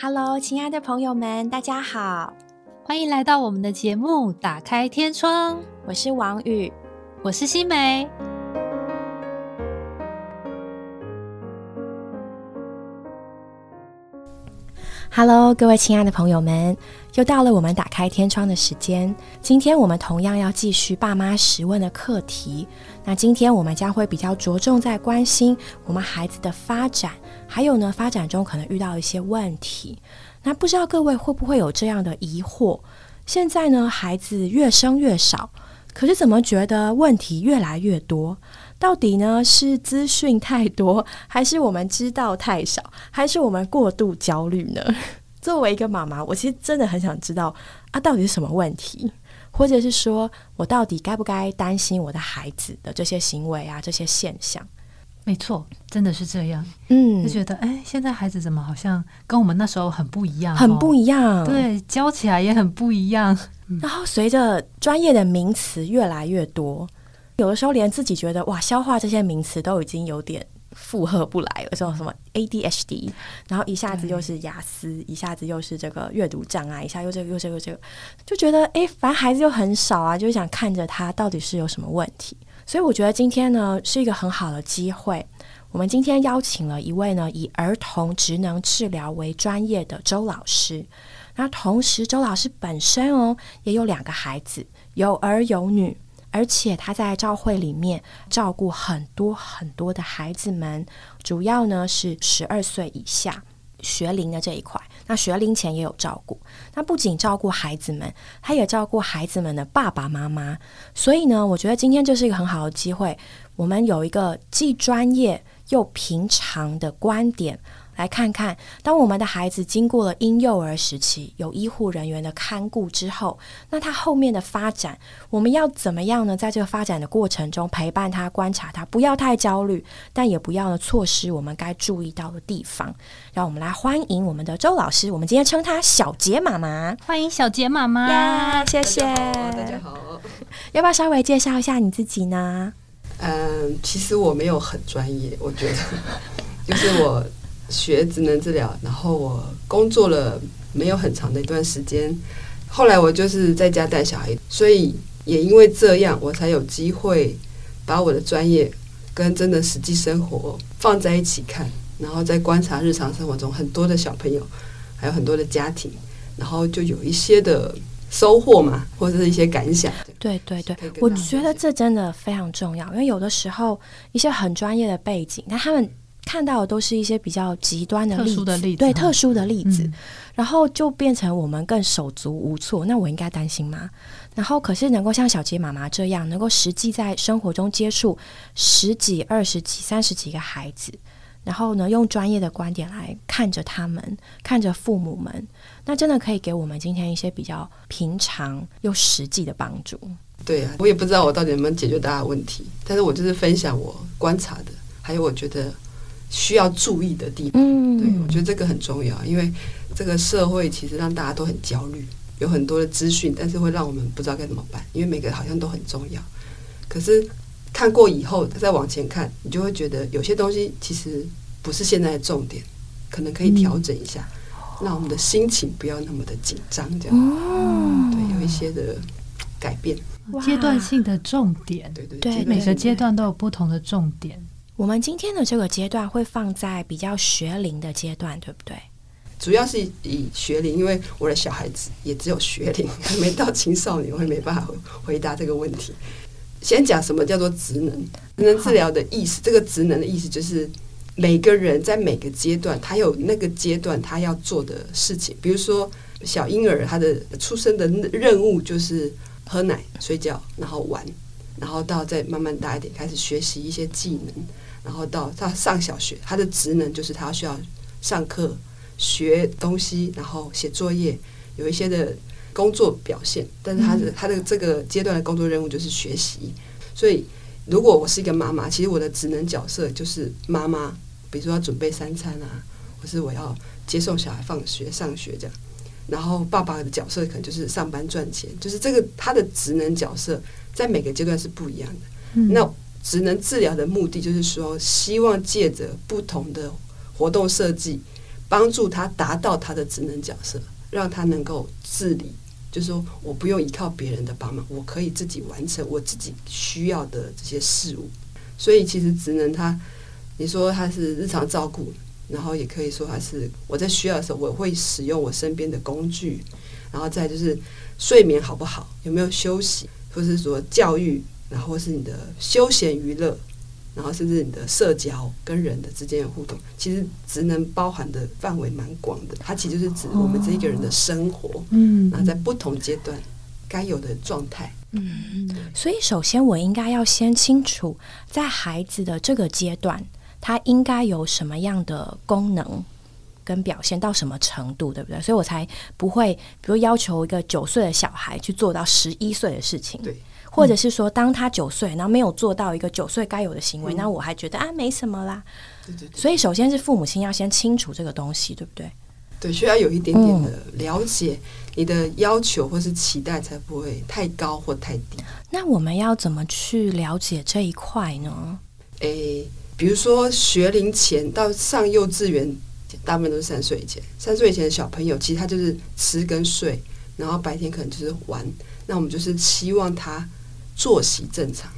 Hello，亲爱的朋友们，大家好，欢迎来到我们的节目《打开天窗》，我是王宇，我是新梅。Hello，各位亲爱的朋友们，又到了我们打开天窗的时间。今天我们同样要继续爸妈十问的课题。那今天我们将会比较着重在关心我们孩子的发展，还有呢发展中可能遇到一些问题。那不知道各位会不会有这样的疑惑？现在呢孩子越生越少，可是怎么觉得问题越来越多？到底呢是资讯太多，还是我们知道太少，还是我们过度焦虑呢？作为一个妈妈，我其实真的很想知道啊，到底是什么问题，或者是说我到底该不该担心我的孩子的这些行为啊，这些现象？没错，真的是这样。嗯，就觉得哎，现在孩子怎么好像跟我们那时候很不一样，很不一样。对，教起来也很不一样。然后随着专业的名词越来越多。有的时候连自己觉得哇，消化这些名词都已经有点负荷不来了，这种什么 ADHD，然后一下子又是雅思，一下子又是这个阅读障碍，一下又这个又这个这个，就觉得哎，反正孩子又很少啊，就想看着他到底是有什么问题。所以我觉得今天呢是一个很好的机会，我们今天邀请了一位呢以儿童职能治疗为专业的周老师，那同时周老师本身哦也有两个孩子，有儿有女。而且他在教会里面照顾很多很多的孩子们，主要呢是十二岁以下学龄的这一块。那学龄前也有照顾，那不仅照顾孩子们，他也照顾孩子们的爸爸妈妈。所以呢，我觉得今天就是一个很好的机会，我们有一个既专业又平常的观点。来看看，当我们的孩子经过了婴幼儿时期，有医护人员的看顾之后，那他后面的发展，我们要怎么样呢？在这个发展的过程中，陪伴他，观察他，不要太焦虑，但也不要呢错失我们该注意到的地方。让我们来欢迎我们的周老师，我们今天称他小杰妈妈，欢迎小杰妈妈呀，谢谢，大家好，要不要稍微介绍一下你自己呢？嗯，其实我没有很专业，我觉得就是我。学职能治疗，然后我工作了没有很长的一段时间，后来我就是在家带小孩，所以也因为这样，我才有机会把我的专业跟真的实际生活放在一起看，然后再观察日常生活中很多的小朋友，还有很多的家庭，然后就有一些的收获嘛，或者是一些感想。对对对，我觉得这真的非常重要，因为有的时候一些很专业的背景，那他们。看到的都是一些比较极端的例子，对特殊的例子，然后就变成我们更手足无措。那我应该担心吗？然后可是能够像小杰妈妈这样，能够实际在生活中接触十几、二十几、三十几个孩子，然后呢，用专业的观点来看着他们，看着父母们，那真的可以给我们今天一些比较平常又实际的帮助。对啊，我也不知道我到底能不能解决大家问题，但是我就是分享我观察的，还有我觉得。需要注意的地方，对我觉得这个很重要，因为这个社会其实让大家都很焦虑，有很多的资讯，但是会让我们不知道该怎么办，因为每个好像都很重要。可是看过以后再往前看，你就会觉得有些东西其实不是现在的重点，可能可以调整一下，让我们的心情不要那么的紧张，这样。对，有一些的改变，阶段性的重点，对对对，每个阶段都有不同的重点。我们今天的这个阶段会放在比较学龄的阶段，对不对？主要是以学龄，因为我的小孩子也只有学龄，还没到青少年，我也没办法回答这个问题。先讲什么叫做职能？职能治疗的意思，这个职能的意思就是每个人在每个阶段，他有那个阶段他要做的事情。比如说小婴儿，他的出生的任务就是喝奶、睡觉，然后玩，然后到再慢慢大一点，开始学习一些技能。然后到他上小学，他的职能就是他需要上课、学东西，然后写作业，有一些的工作表现。但是他的他的这个阶段的工作任务就是学习。所以，如果我是一个妈妈，其实我的职能角色就是妈妈，比如说要准备三餐啊，或是我要接送小孩放学、上学这样。然后爸爸的角色可能就是上班赚钱，就是这个他的职能角色在每个阶段是不一样的。那。职能治疗的目的就是说，希望借着不同的活动设计，帮助他达到他的职能角色，让他能够自理，就是说我不用依靠别人的帮忙，我可以自己完成我自己需要的这些事物。所以其实职能他，你说他是日常照顾，然后也可以说他是我在需要的时候我会使用我身边的工具，然后再就是睡眠好不好，有没有休息，或是说教育，然后是你的休闲娱乐。然后甚至你的社交跟人的之间的互动，其实职能包含的范围蛮广的。它其实就是指我们这一个人的生活，嗯，然后在不同阶段该有的状态，嗯。所以首先我应该要先清楚，在孩子的这个阶段，他应该有什么样的功能跟表现到什么程度，对不对？所以我才不会，比如要求一个九岁的小孩去做到十一岁的事情，对。或者是说，当他九岁，然后没有做到一个九岁该有的行为，那我还觉得啊，没什么啦。对对所以，首先是父母亲要先清楚这个东西，对不对？对，需要有一点点的了解，你的要求或是期待才不会太高或太低。那我们要怎么去了解这一块呢？诶，比如说学龄前到上幼稚园，大部分都是三岁以前。三岁以前的小朋友，其实他就是吃跟睡，然后白天可能就是玩。那我们就是希望他。作息正常，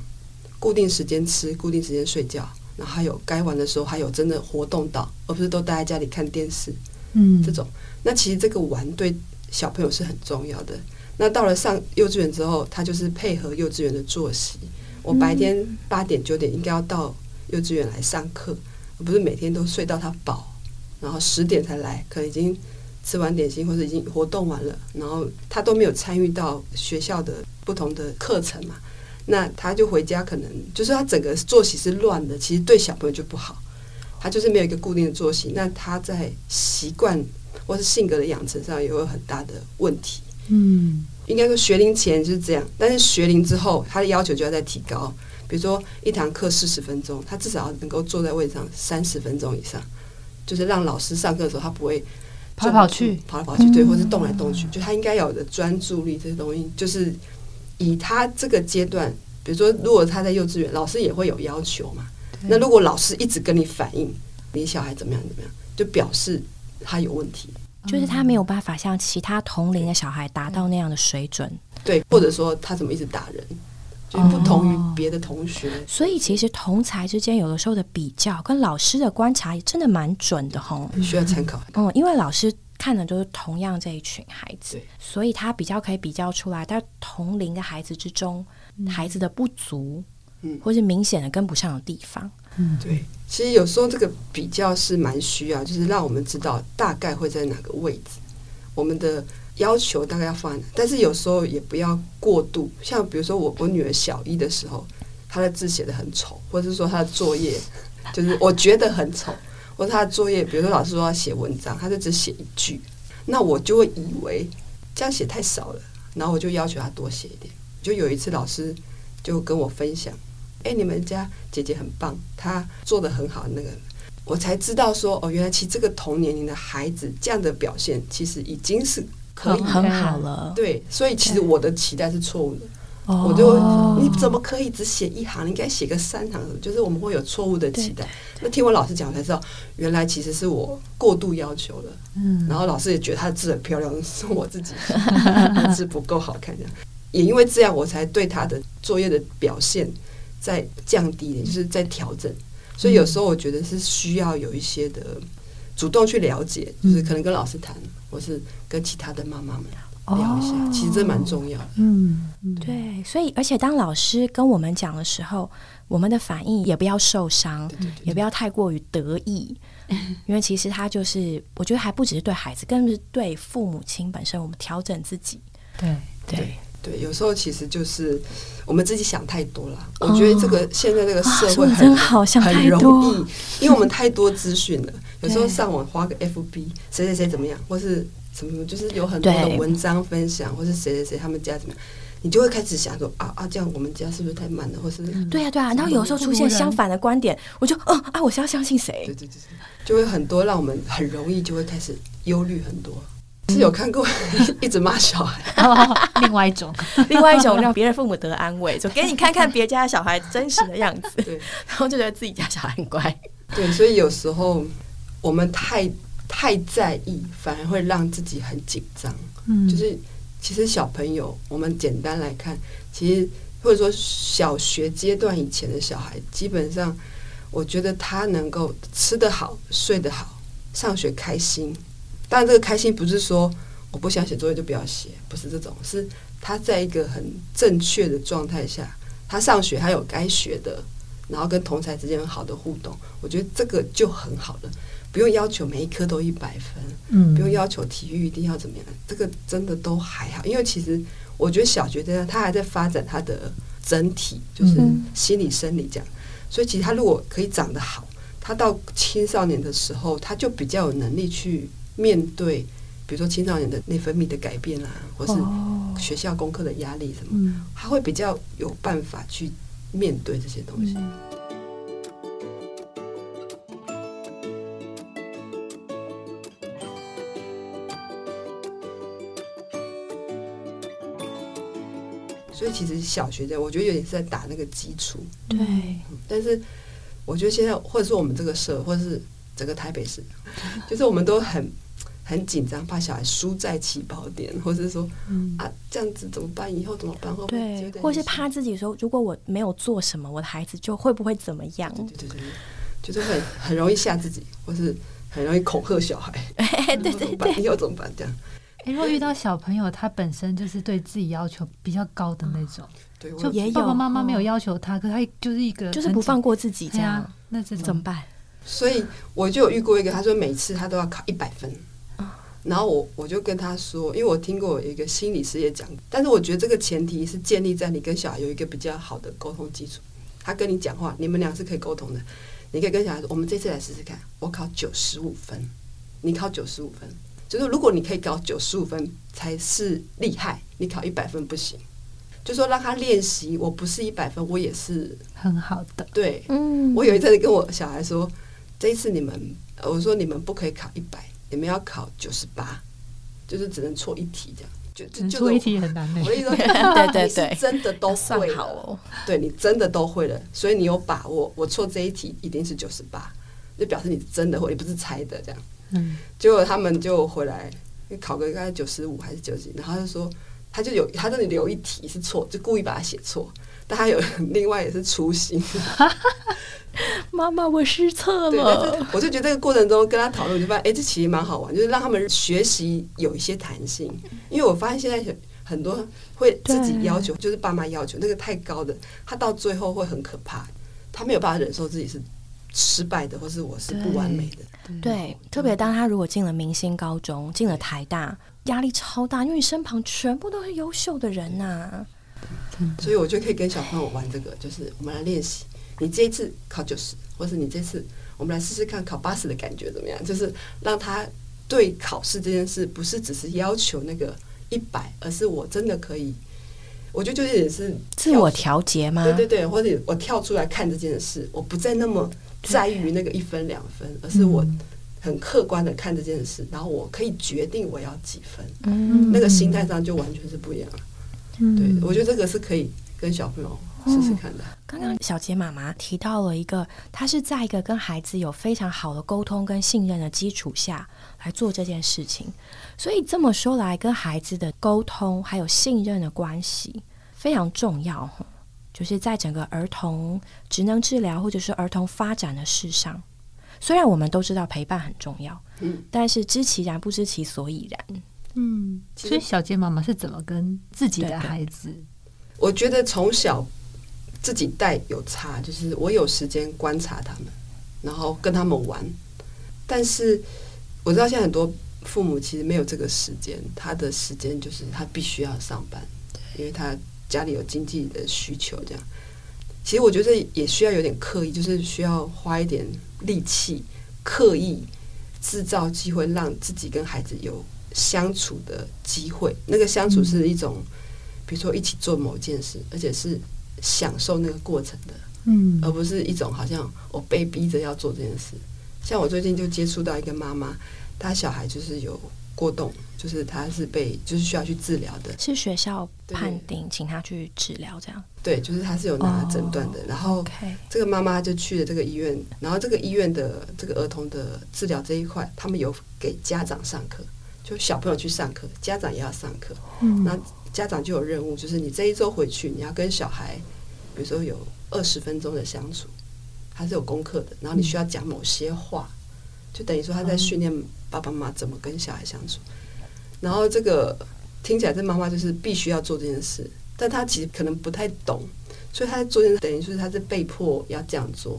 固定时间吃，固定时间睡觉，然后还有该玩的时候还有真的活动到，而不是都待在家里看电视。嗯，这种，那其实这个玩对小朋友是很重要的。那到了上幼稚园之后，他就是配合幼稚园的作息。我白天八点九点应该要到幼稚园来上课，而不是每天都睡到他饱，然后十点才来，可能已经吃完点心或者已经活动完了，然后他都没有参与到学校的不同的课程嘛。那他就回家，可能就是他整个作息是乱的，其实对小朋友就不好。他就是没有一个固定的作息，那他在习惯或是性格的养成上也会有很大的问题。嗯，应该说学龄前就是这样，但是学龄之后，他的要求就要再提高。比如说一堂课四十分钟，他至少要能够坐在位置上三十分钟以上，就是让老师上课的时候他不会跑来跑去、跑来跑去，对，或是动来动去，就他应该有的专注力这些东西，就是。以他这个阶段，比如说，如果他在幼稚园，老师也会有要求嘛。那如果老师一直跟你反映你小孩怎么样怎么样，就表示他有问题，就是他没有办法像其他同龄的小孩达到那样的水准。对，或者说他怎么一直打人，就不同于别的同学。所以其实同才之间有的时候的比较跟老师的观察真的蛮准的哈，需要参考。嗯，因为老师。看的都是同样这一群孩子，所以他比较可以比较出来，在同龄的孩子之中，孩子的不足，嗯，或是明显的跟不上的地方，嗯，对。其实有时候这个比较是蛮需要，就是让我们知道大概会在哪个位置，我们的要求大概要放，但是有时候也不要过度。像比如说我我女儿小一的时候，她的字写的很丑，或者是说她的作业就是我觉得很丑。或他的作业，比如说老师说要写文章，他就只写一句，那我就会以为这样写太少了，然后我就要求他多写一点。就有一次老师就跟我分享，哎，你们家姐姐很棒，她做的很好，那个我才知道说，哦，原来其实这个同年龄的孩子这样的表现，其实已经是可以很好了。对，所以其实我的期待是错误的。我就你怎么可以只写一行？你应该写个三行，就是我们会有错误的期待。那听我老师讲才知道，原来其实是我过度要求了。嗯，然后老师也觉得他的字很漂亮，是我自己 字不够好看。这样也因为这样，我才对他的作业的表现在降低一点，就是在调整。所以有时候我觉得是需要有一些的主动去了解，就是可能跟老师谈，或是跟其他的妈妈们。聊一下，其实这蛮重要的。嗯，对，所以而且当老师跟我们讲的时候，我们的反应也不要受伤，也不要太过于得意，因为其实他就是，我觉得还不只是对孩子，更是对父母亲本身，我们调整自己。对对对，有时候其实就是我们自己想太多了。我觉得这个现在这个社会真好，想很容易，因为我们太多资讯了。有时候上网花个 FB，谁谁谁怎么样，或是。什么就是有很多的文章分享，或是谁谁谁他们家怎么样，你就会开始想说啊啊，这样我们家是不是太慢了，或是对啊对啊，然后有时候出现相反的观点，我就嗯啊，我是要相信谁？对对对，就会很多让我们很容易就会开始忧虑很多。是有看过 一直骂小孩，另外一种，另外一种让别人父母得安慰，就给你看看别家的小孩真实的样子，对，然后就觉得自己家小孩很乖。对，所以有时候我们太。太在意，反而会让自己很紧张。嗯，就是其实小朋友，我们简单来看，其实或者说小学阶段以前的小孩，基本上我觉得他能够吃得好、睡得好、上学开心。当然，这个开心不是说我不想写作业就不要写，不是这种，是他在一个很正确的状态下，他上学他有该学的。然后跟同才之间很好的互动，我觉得这个就很好了，不用要求每一科都一百分，嗯，不用要求体育一定要怎么样，这个真的都还好。因为其实我觉得小学阶段他还在发展他的整体，就是心理生理这样，所以其实他如果可以长得好，他到青少年的时候，他就比较有能力去面对，比如说青少年的内分泌的改变啊，或是学校功课的压力什么，他会比较有办法去。面对这些东西，以其实小学的，我觉得有点是在打那个基础。对，但是我觉得现在，或者是我们这个社，或者是整个台北市，就是我们都很。很紧张，怕小孩输在起跑点，或者是说啊这样子怎么办？以后怎么办？会不会？或是怕自己说，如果我没有做什么，我的孩子就会不会怎么样？对对对，就是很很容易吓自己，或是很容易恐吓小孩。对对对，以后怎么办？这样。哎，如果遇到小朋友，他本身就是对自己要求比较高的那种，对，就爸爸妈妈没有要求他，可他就是一个就是不放过自己这样，那这怎么办？所以我就有遇过一个，他说每次他都要考一百分。然后我我就跟他说，因为我听过一个心理师也讲，但是我觉得这个前提是建立在你跟小孩有一个比较好的沟通基础。他跟你讲话，你们俩是可以沟通的。你可以跟小孩说：“我们这次来试试看，我考九十五分，你考九十五分。就是如果你可以考九十五分才是厉害，你考一百分不行。就说让他练习，我不是一百分，我也是很好的。对，嗯，我有一阵子跟我小孩说，这一次你们，我说你们不可以考一百。你们要考九十八，就是只能错一题这样，就就错一题很难我的意思说，对对对，真的都会了，对你真的都会了，所以你有把握，我错这一题一定是九十八，就表示你真的会，不是猜的这样。嗯，结果他们就回来考个大概九十五还是九十几，然后他就说，他就有他这里留一题是错，就故意把它写错，但他有另外也是粗心。妈妈，我失策了。我就觉得这个过程中跟他讨论，就发现哎，这其实蛮好玩，就是让他们学习有一些弹性。因为我发现现在很多会自己要求，就是爸妈要求那个太高的，他到最后会很可怕，他没有办法忍受自己是失败的，或是我是不完美的。对，特别当他如果进了明星高中，进了台大，压力超大，因为你身旁全部都是优秀的人呐。所以我就可以跟小朋友玩这个，就是我们来练习。你这一次考九十，或是你这次我们来试试看考八十的感觉怎么样？就是让他对考试这件事不是只是要求那个一百，而是我真的可以。我觉得就是也是自我调节吗？对对对，或者我跳出来看这件事，我不再那么在意于那个一分两分，而是我很客观的看这件事，然后我可以决定我要几分。嗯，那个心态上就完全是不一样了。嗯，对我觉得这个是可以跟小朋友。试试看的。刚刚小杰妈妈提到了一个，她是在一个跟孩子有非常好的沟通跟信任的基础下来做这件事情。所以这么说来，跟孩子的沟通还有信任的关系非常重要。就是在整个儿童职能治疗或者是儿童发展的事上，虽然我们都知道陪伴很重要，嗯，但是知其然不知其所以然。嗯，所以小杰妈妈是怎么跟自己的孩子？我觉得从小。自己带有差，就是我有时间观察他们，然后跟他们玩。但是我知道现在很多父母其实没有这个时间，他的时间就是他必须要上班，因为他家里有经济的需求。这样，其实我觉得也需要有点刻意，就是需要花一点力气，刻意制造机会，让自己跟孩子有相处的机会。那个相处是一种，比如说一起做某件事，而且是。享受那个过程的，嗯，而不是一种好像我被逼着要做这件事。像我最近就接触到一个妈妈，她小孩就是有过动，就是她是被就是需要去治疗的，是学校判定请她去治疗这样。对，就是她是有拿诊断的，然后这个妈妈就去了这个医院，然后这个医院的这个儿童的治疗这一块，他们有给家长上课，就小朋友去上课，家长也要上课。嗯，那家长就有任务，就是你这一周回去，你要跟小孩，比如说有二十分钟的相处，他是有功课的，然后你需要讲某些话，就等于说他在训练爸爸妈妈怎么跟小孩相处。然后这个听起来，这妈妈就是必须要做这件事。但他其实可能不太懂，所以他在做件事等于说他是被迫要这样做，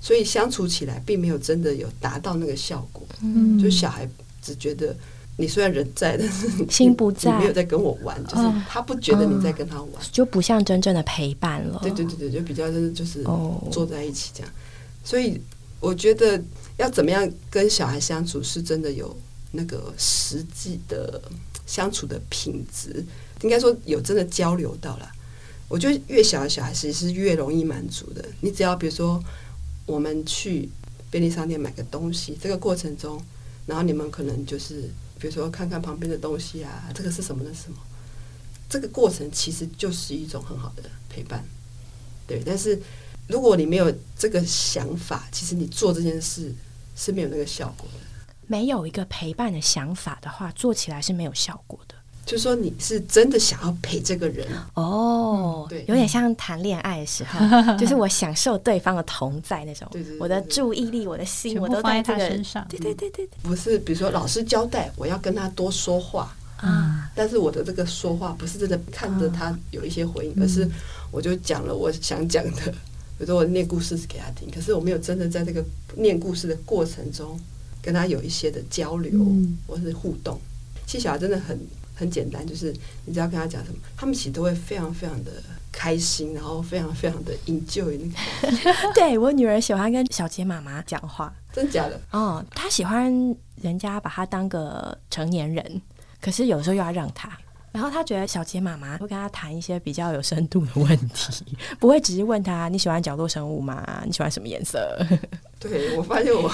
所以相处起来并没有真的有达到那个效果。嗯，就小孩只觉得你虽然人在，但是心不在，没有在跟我玩，就是他不觉得你在跟他玩，就不像真正的陪伴了。对对对对，就比较就是就是坐在一起这样。所以我觉得要怎么样跟小孩相处，是真的有那个实际的相处的品质。应该说有真的交流到了，我觉得越小的小孩其实是越容易满足的。你只要比如说我们去便利商店买个东西，这个过程中，然后你们可能就是比如说看看旁边的东西啊，这个是什么的什么，这个过程其实就是一种很好的陪伴。对，但是如果你没有这个想法，其实你做这件事是没有那个效果的。没有一个陪伴的想法的话，做起来是没有效果的。就说你是真的想要陪这个人。哦，对，有点像谈恋爱的时候，就是我享受对方的同在那种，对对，我的注意力、我的心，我都在他身上。对对对对，不是，比如说老师交代我要跟他多说话啊，但是我的这个说话不是真的看着他有一些回应，而是我就讲了我想讲的，比如说我念故事给他听，可是我没有真的在这个念故事的过程中跟他有一些的交流或是互动。其实小孩真的很。很简单，就是你只要跟他讲什么，他们其实都会非常非常的开心，然后非常非常的 enjoy 那个。对我女儿喜欢跟小杰妈妈讲话，真假的？哦，她喜欢人家把她当个成年人，可是有时候又要让她。然后他觉得小杰妈妈会跟他谈一些比较有深度的问题，不会只是问他你喜欢角落生物吗？你喜欢什么颜色？对我发现我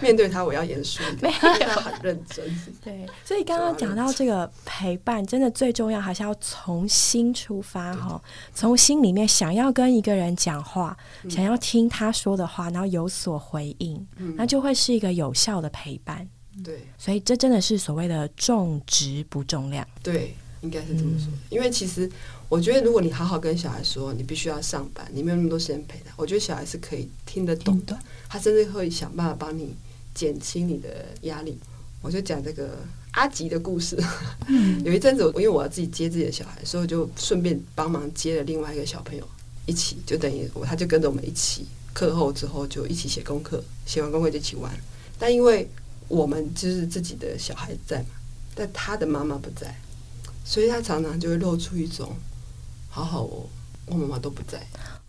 面对他我要严肃，没有很认真。对，所以刚刚讲到这个陪伴，真的最重要还是要从心出发哈，从心里面想要跟一个人讲话，想要听他说的话，然后有所回应，那就会是一个有效的陪伴。对，所以这真的是所谓的重质不重量。对，应该是这么说。因为其实我觉得，如果你好好跟小孩说，你必须要上班，你没有那么多时间陪他，我觉得小孩是可以听得懂的。他甚至会想办法帮你减轻你的压力。我就讲这个阿吉的故事。有一阵子，我因为我要自己接自己的小孩，所以我就顺便帮忙接了另外一个小朋友一起，就等于我他就跟着我们一起课后之后就一起写功课，写完功课就一起玩。但因为我们就是自己的小孩在嘛，但他的妈妈不在，所以他常常就会露出一种“好好哦，我妈妈都不在”，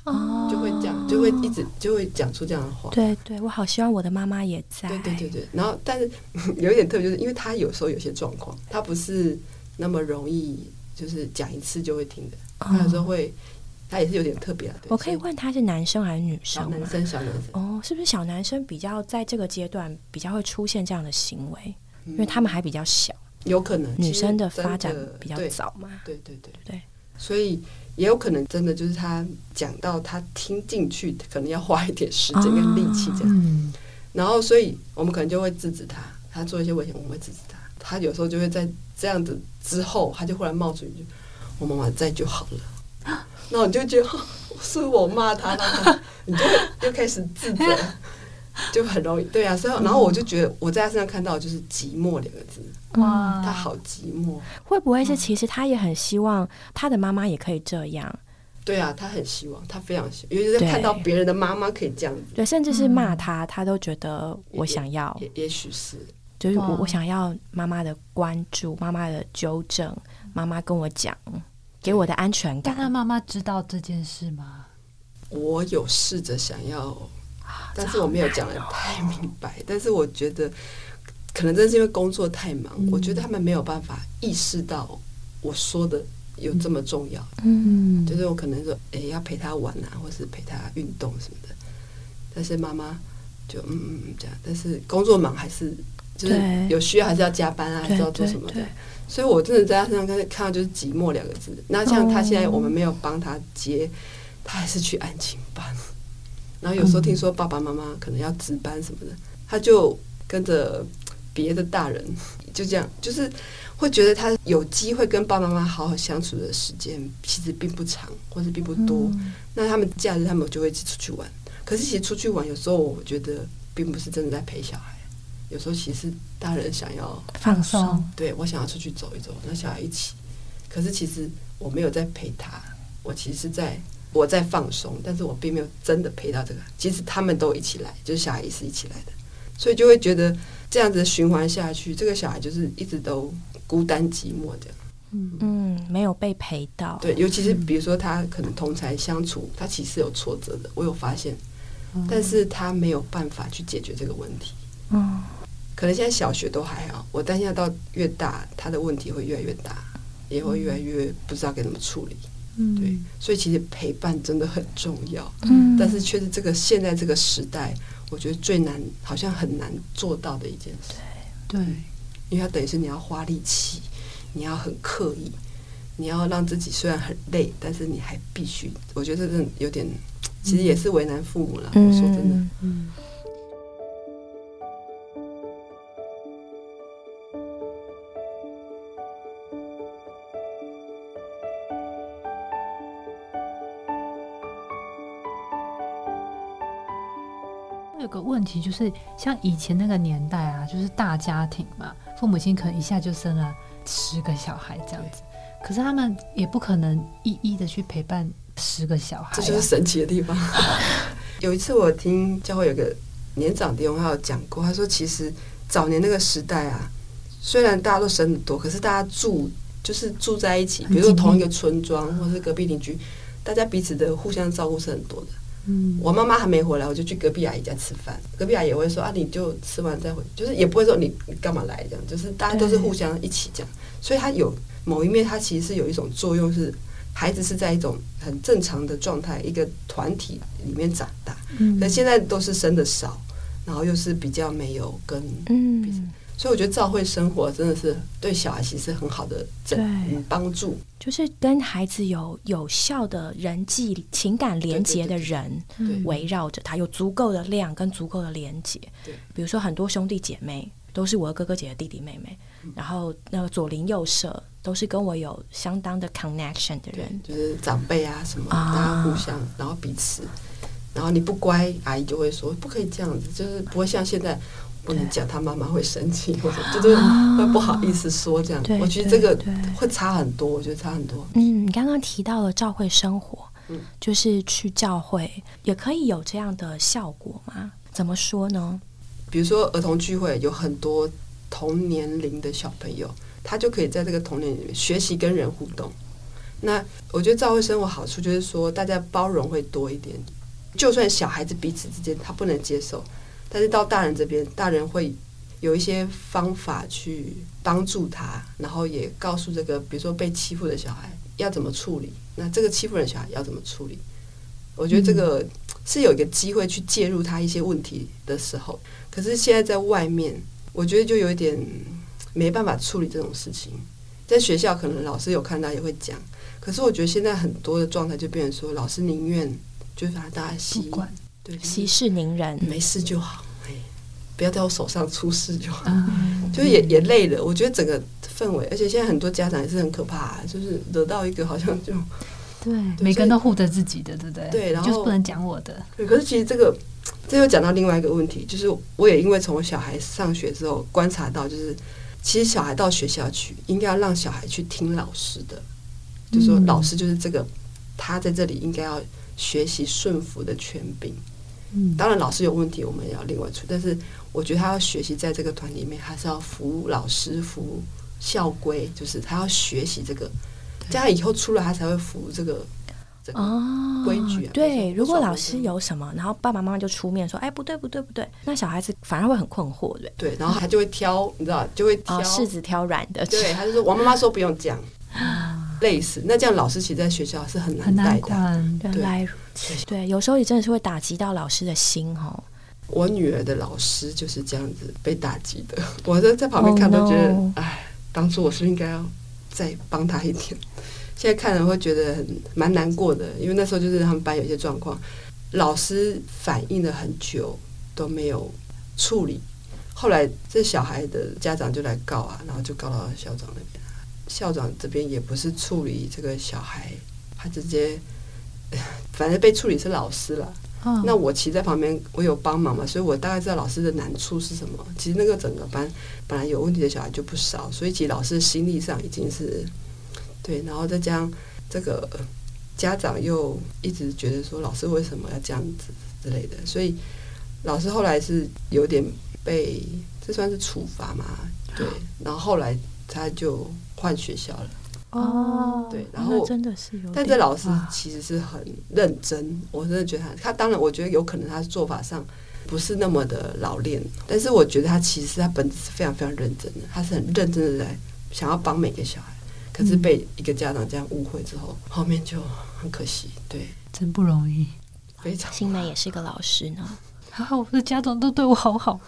哦，就会讲，就会一直就会讲出这样的话。对对，我好希望我的妈妈也在。对对对对。然后，但是 有一点特别，就是因为他有时候有些状况，他不是那么容易，就是讲一次就会听的，他有时候会。他也是有点特别的。我可以问他是男生还是女生男生，小男生。哦，是不是小男生比较在这个阶段比较会出现这样的行为？因为他们还比较小。有可能女生的发展比较早嘛？对对对对。所以也有可能真的就是他讲到他听进去，可能要花一点时间跟力气这样。然后，所以我们可能就会制止他，他做一些危险，我们会制止他。他有时候就会在这样子之后，他就忽然冒出一句：“我妈妈在就好了。”那我就觉得 是我骂他，那 你就又开始自责，就很容易对啊。所以，然后我就觉得我在他身上看到就是寂寞两个字，哇，他好寂寞。会不会是其实他也很希望他的妈妈也可以这样？对啊，他很希望，他非常希望，尤其是看到别人的妈妈可以这样子，对，甚至是骂他，他都觉得我想要，也也许是，就是我我想要妈妈的关注，妈妈的纠正，妈妈跟我讲。给我的安全感。但他妈妈知道这件事吗？我有试着想要，但是我没有讲的太明白。但是我觉得，可能真是因为工作太忙，我觉得他们没有办法意识到我说的有这么重要。嗯，就是我可能说，哎，要陪他玩啊，或是陪他运动什么的。但是妈妈就嗯嗯嗯这样。但是工作忙还是就是有需要还是要加班啊，还是要做什么的。所以我真的在他身上看看到就是寂寞两个字。那像他现在我们没有帮他接，他还是去安亲班。然后有时候听说爸爸妈妈可能要值班什么的，他就跟着别的大人就这样，就是会觉得他有机会跟爸爸妈妈好好相处的时间其实并不长，或者并不多。那他们假日他们就会一起出去玩。可是其实出去玩有时候我觉得并不是真的在陪小孩，有时候其实大人想要放松，对我想要出去走一走，那小孩一起。可是其实我没有在陪他，我其实在。我在放松，但是我并没有真的陪到这个。其实他们都一起来，就是小孩也是一起来的，所以就会觉得这样子循环下去，这个小孩就是一直都孤单寂寞这样。嗯嗯，没有被陪到。对，尤其是比如说他可能同才相处，他其实有挫折的，我有发现，但是他没有办法去解决这个问题。嗯，可能现在小学都还好，我担心到越大，他的问题会越来越大，也会越来越不知道该怎么处理。对，所以其实陪伴真的很重要，嗯，但是却是这个现在这个时代，我觉得最难，好像很难做到的一件事。对，因为它等于是你要花力气，你要很刻意，你要让自己虽然很累，但是你还必须，我觉得这有点，其实也是为难父母了。我说真的，嗯。有个问题就是，像以前那个年代啊，就是大家庭嘛，父母亲可能一下就生了十个小孩这样子，可是他们也不可能一一的去陪伴十个小孩，这就是神奇的地方。有一次我听教会有个年长弟兄他有讲过，他说其实早年那个时代啊，虽然大家都生的多，可是大家住就是住在一起，比如说同一个村庄或是隔壁邻居，大家彼此的互相照顾是很多的。我妈妈还没回来，我就去隔壁阿姨家吃饭。隔壁阿姨也会说啊，你就吃完再回，就是也不会说你你干嘛来这样，就是大家都是互相一起这样。所以它有某一面，它其实是有一种作用，是孩子是在一种很正常的状态，一个团体里面长大。嗯，可现在都是生的少，然后又是比较没有跟嗯。所以我觉得教会生活真的是对小孩其实很好的整帮助，就是跟孩子有有效的人际情感连接的人围绕着他，有足够的量跟足够的连接。对，比如说很多兄弟姐妹都是我的哥哥姐姐弟弟妹妹，然后那个左邻右舍都是跟我有相当的 connection 的人，就是长辈啊什么，大家互相，然后彼此，然后你不乖，阿姨就会说不可以这样子，就是不会像现在。不能讲，他妈妈会生气，或者就是会不好意思说这样。我觉得这个会差很多，我觉得差很多。嗯，你刚刚提到了教会生活，嗯，就是去教会也可以有这样的效果吗？怎么说呢？比如说儿童聚会，有很多同年龄的小朋友，他就可以在这个童年里面学习跟人互动。那我觉得教会生活好处就是说，大家包容会多一点，就算小孩子彼此之间他不能接受。但是到大人这边，大人会有一些方法去帮助他，然后也告诉这个，比如说被欺负的小孩要怎么处理，那这个欺负人小孩要怎么处理？我觉得这个是有一个机会去介入他一些问题的时候。可是现在在外面，我觉得就有一点没办法处理这种事情。在学校可能老师有看到也会讲，可是我觉得现在很多的状态就变成说，老师宁愿就是把大家习惯。息事宁人，没事就好，哎，不要在我手上出事就好，就也也累了。我觉得整个氛围，而且现在很多家长也是很可怕，就是得到一个好像就对，每个人都护着自己的，对不对？对，然后就是不能讲我的。对，可是其实这个这又讲到另外一个问题，就是我也因为从小孩上学之后观察到，就是其实小孩到学校去，应该要让小孩去听老师的，就说老师就是这个，他在这里应该要学习顺服的权柄。当然，老师有问题，我们也要另外处理。但是，我觉得他要学习在这个团里面，还是要服老师、服校规，就是他要学习这个，这样以后出来他才会服这个哦规矩。啊对，如果老师有什么，然后爸爸妈妈就出面说：“哎，不对，不对，不对。”那小孩子反而会很困惑，对对，然后他就会挑，你知道，就会挑柿子挑软的。对，他就说：“王妈妈说不用讲。”类似，那这样老师其实在学校是很难带的。原来如此，对，有时候也真的是会打击到老师的心哦。我女儿的老师就是这样子被打击的，我在在旁边看都觉得 Oh 哎，当初我是不是应该要再帮她一点？现在看了会觉得很蛮难过的，因为那时候就是他们班有一些状况，老师反应了很久都没有处理，后来这小孩的家长就来告啊，然后就告到校长那边，校长这边也不是处理这个小孩，他直接 反正被处理是老师了。嗯那我其实在旁边，我有帮忙嘛，所以我大概知道老师的难处是什么。其实那个整个班本来有问题的小孩就不少，所以其实老师心力上已经是对，然后再加上这个呃家长又一直觉得说老师为什么要这样子之类的，所以老师后来是有点被这算是处罚嘛？对，然后后来他就换学校了。哦，对然后真的是有，但这老师其实是很认真，我真的觉得他，他当然我觉得有可能他的做法上不是那么的老练，但是我觉得他其实他本质是非常非常认真的，他是很认真的在想要帮每个小孩，可是被一个家长这样误会之后，后面就很可惜，对，真不容易。非常新梅也是个老师呢，啊，我的家长都对我好好。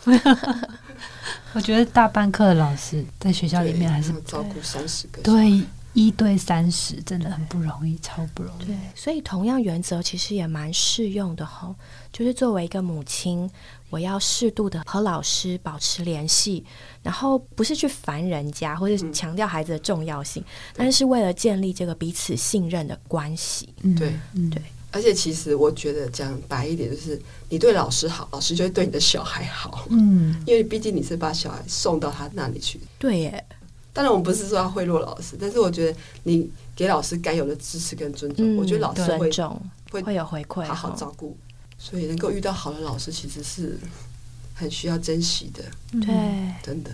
我觉得大班课的老师在学校里面还是照顾三十个，，对一对三十，真的很不容易，超不容易。对，所以同样原则其实也蛮适用的哈。就是作为一个母亲，我要适度的和老师保持联系，然后不是去烦人家，或者是强调孩子的重要性，但是为了建立这个彼此信任的关系。嗯对，嗯对而且其实我觉得讲白一点，就是你对老师好，老师就会对你的小孩好，嗯，因为毕竟你是把小孩送到他那里去，对耶，当然，我们不是说要贿赂老师，但是我觉得你给老师该有的支持跟尊重，嗯，我觉得老师会重会会有回馈，好好照顾，所以能够遇到好的老师，其实是很需要珍惜的，对，真的。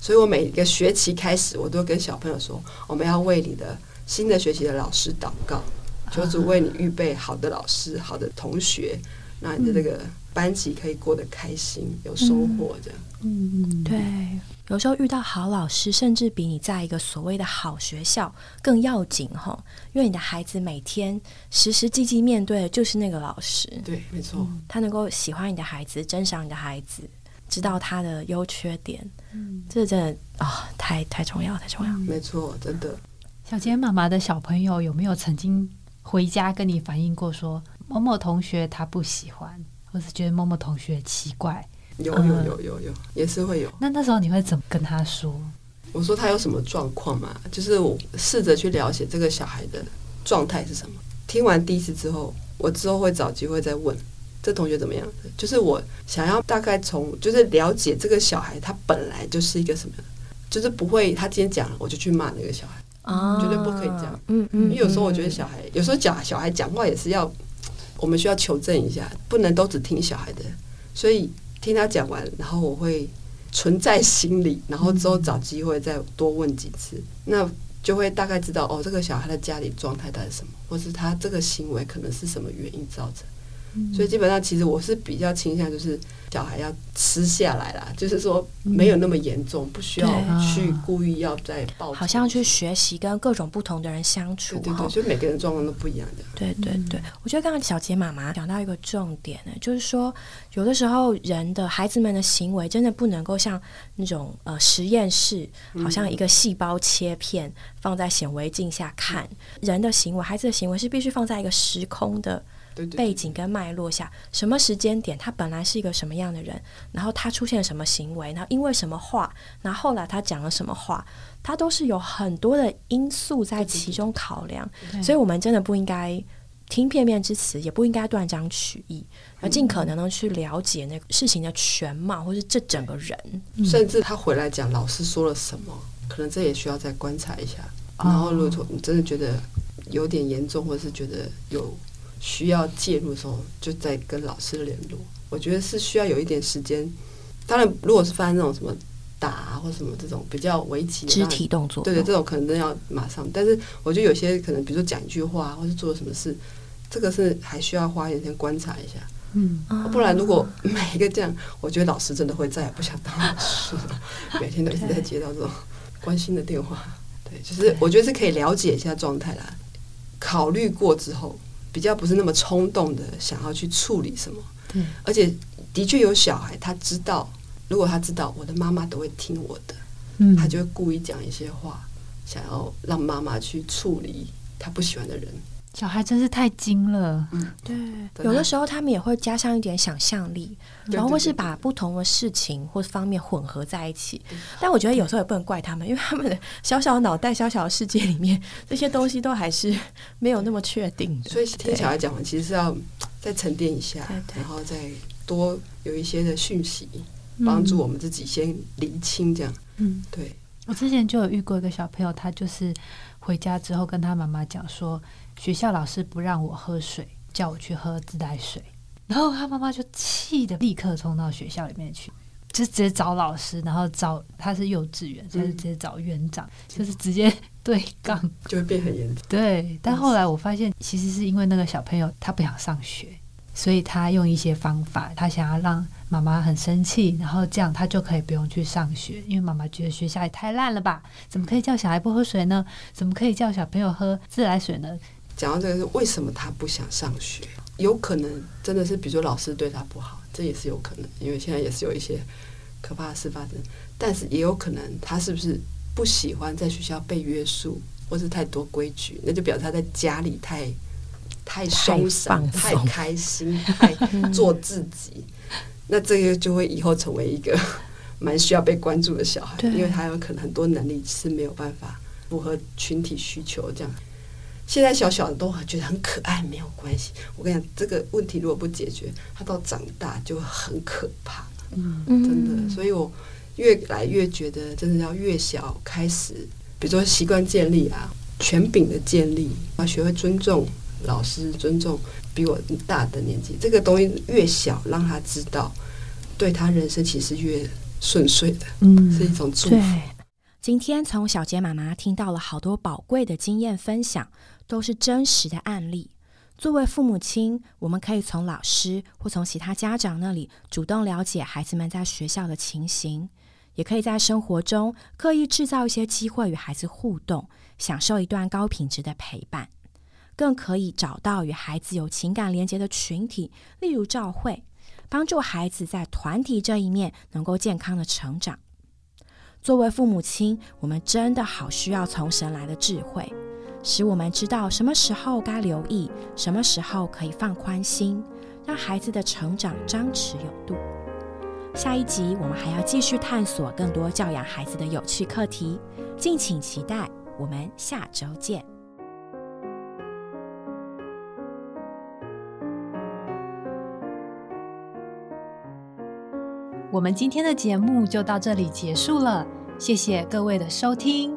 所以我每个学期开始，我都跟小朋友说，我们要为你的新的学期的老师祷告，求主为你预备好的老师、好的同学，让你的这个班级可以过得开心、有收获，这样。嗯，对，有时候遇到好老师，甚至比你在一个所谓的好学校更要紧哈，因为你的孩子每天时时际际面对的就是那个老师，对，没错。他能够喜欢你的孩子，珍赏你的孩子，知道他的优缺点，嗯这真的啊、太太重要，太重要。没错，真的。小杰妈妈的小朋友有没有曾经回家跟你反映过说某某同学他不喜欢，或是觉得某某同学奇怪？有嗯有有有有，也是会有。那那时候你会怎么跟他说？我说他有什么状况嘛？就是我试着去了解这个小孩的状态是什么。听完第一次之后，我之后会找机会再问这同学怎么样的。就是我想要大概从就是了解这个小孩他本来就是一个什么就是不会他今天讲了我就去骂那个小孩。啊绝对不可以这样。嗯嗯，因为有时候我觉得嗯小孩有时候讲小孩讲话也是要，我们需要求证一下，不能都只听小孩的。所以听他讲完，然后我会存在心里，然后之后找机会再多问几次，那就会大概知道哦，这个小孩的家里状态到底是什么，或是他这个行为可能是什么原因造成。所以基本上，其实我是比较倾向就是小孩要吃下来啦，就是说没有那么严重，不需要去故意要再报。好像去学习跟各种不同的人相处哈对对对，。就每个人状况都不一样的。对对对，我觉得刚刚小杰妈妈讲到一个重点呢，就是说有的时候人的孩子们的行为真的不能够像那种呃实验室，好像一个细胞切片放在显微镜下看，人的行为，孩子的行为是必须放在一个时空的对对背景跟脉络下，什么时间点他本来是一个什么样的人，然后他出现了什么行为，然后因为什么话，然后后来他讲了什么话，他都是有很多的因素在其中考量，所以我们真的不应该听片面之词，也不应该断章取义，而尽可能的去了解那个事情的全貌，或是这整个人。甚至他回来讲老师说了什么，可能这也需要再观察一下。然后，如果说你真的觉得有点严重，或者是觉得有需要介入的时候，就在跟老师联络。我觉得是需要有一点时间。当然，如果是发生那种什么打啊或什么这种比较危急的肢体动作，对对，这种可能真的要马上。但是我觉得有些可能，比如说讲一句话，或是做了什么事，这个是还需要花一点时间观察一下。嗯，啊不然如果每一个这样，我觉得老师真的会再也不想当老师了。每天都一直在接到这种关心的电话，对，就是我觉得是可以了解一下状态啦。考虑过之后，比较不是那么冲动的想要去处理什么，对，而且的确有小孩，他知道，如果他知道我的妈妈都会听我的，嗯。他就会故意讲一些话，想要让妈妈去处理他不喜欢的人。小孩真是太精了，嗯对，有的时候他们也会加上一点想象力，然后或是把不同的事情或方面混合在一起。但我觉得有时候也不能怪他们，因为他们的小小脑袋、小小的世界里面，这些东西都还是没有那么确定的。所以听小孩讲完，其实是要再沉淀一下然后再多有一些的讯息，嗯帮助我们自己先厘清这样。嗯，对，我之前就有遇过一个小朋友，他就是回家之后跟他妈妈讲说，学校老师不让我喝水，叫我去喝自来水，然后他妈妈就气的立刻冲到学校里面去。就直接找老师，然后找他是幼稚园，所以就直接找园长，就是直接对杠。就会变很严重。对，但后来我发现，其实是因为那个小朋友他不想上学，所以他用一些方法，他想要让妈妈很生气，然后这样他就可以不用去上学，因为妈妈觉得学校也太烂了吧？怎么可以叫小孩不喝水呢？怎么可以叫小朋友喝自来水呢？讲到这个是为什么他不想上学，有可能真的是比如说老师对他不好，这也是有可能，因为现在也是有一些可怕的事发生。但是也有可能他是不是不喜欢在学校被约束，或是太多规矩，那就表示他在家里太太松散、太开心、太做自己。那这个就会以后成为一个 蛮需要被关注的小孩，因为他有可能很多能力是没有办法符合群体需求这样。现在小小的都觉得很可爱，没有关系。我跟你讲，这个问题如果不解决，他到长大就很可怕，嗯，真的。所以我越来越觉得，真的要越小开始，比如说习惯建立啊，权柄的建立，要学会尊重老师，尊重比我大的年纪。这个东西越小，让他知道，对他人生其实越顺遂的，嗯是一种祝福。今天从小杰妈妈听到了好多宝贵的经验分享，都是真实的案例。作为父母亲，我们可以从老师或从其他家长那里主动了解孩子们在学校的情形，也可以在生活中刻意制造一些机会与孩子互动，享受一段高品质的陪伴。更可以找到与孩子有情感连结的群体，例如教会，帮助孩子在团体这一面能够健康的成长。作为父母亲，我们真的好需要从神来的智慧，使我们知道什么时候该留意，什么时候可以放宽心，让孩子的成长张弛有度。下一集我们还要继续探索更多教养孩子的有趣课题，敬请期待。我们下周见。我们今天的节目就到这里结束了，谢谢各位的收听。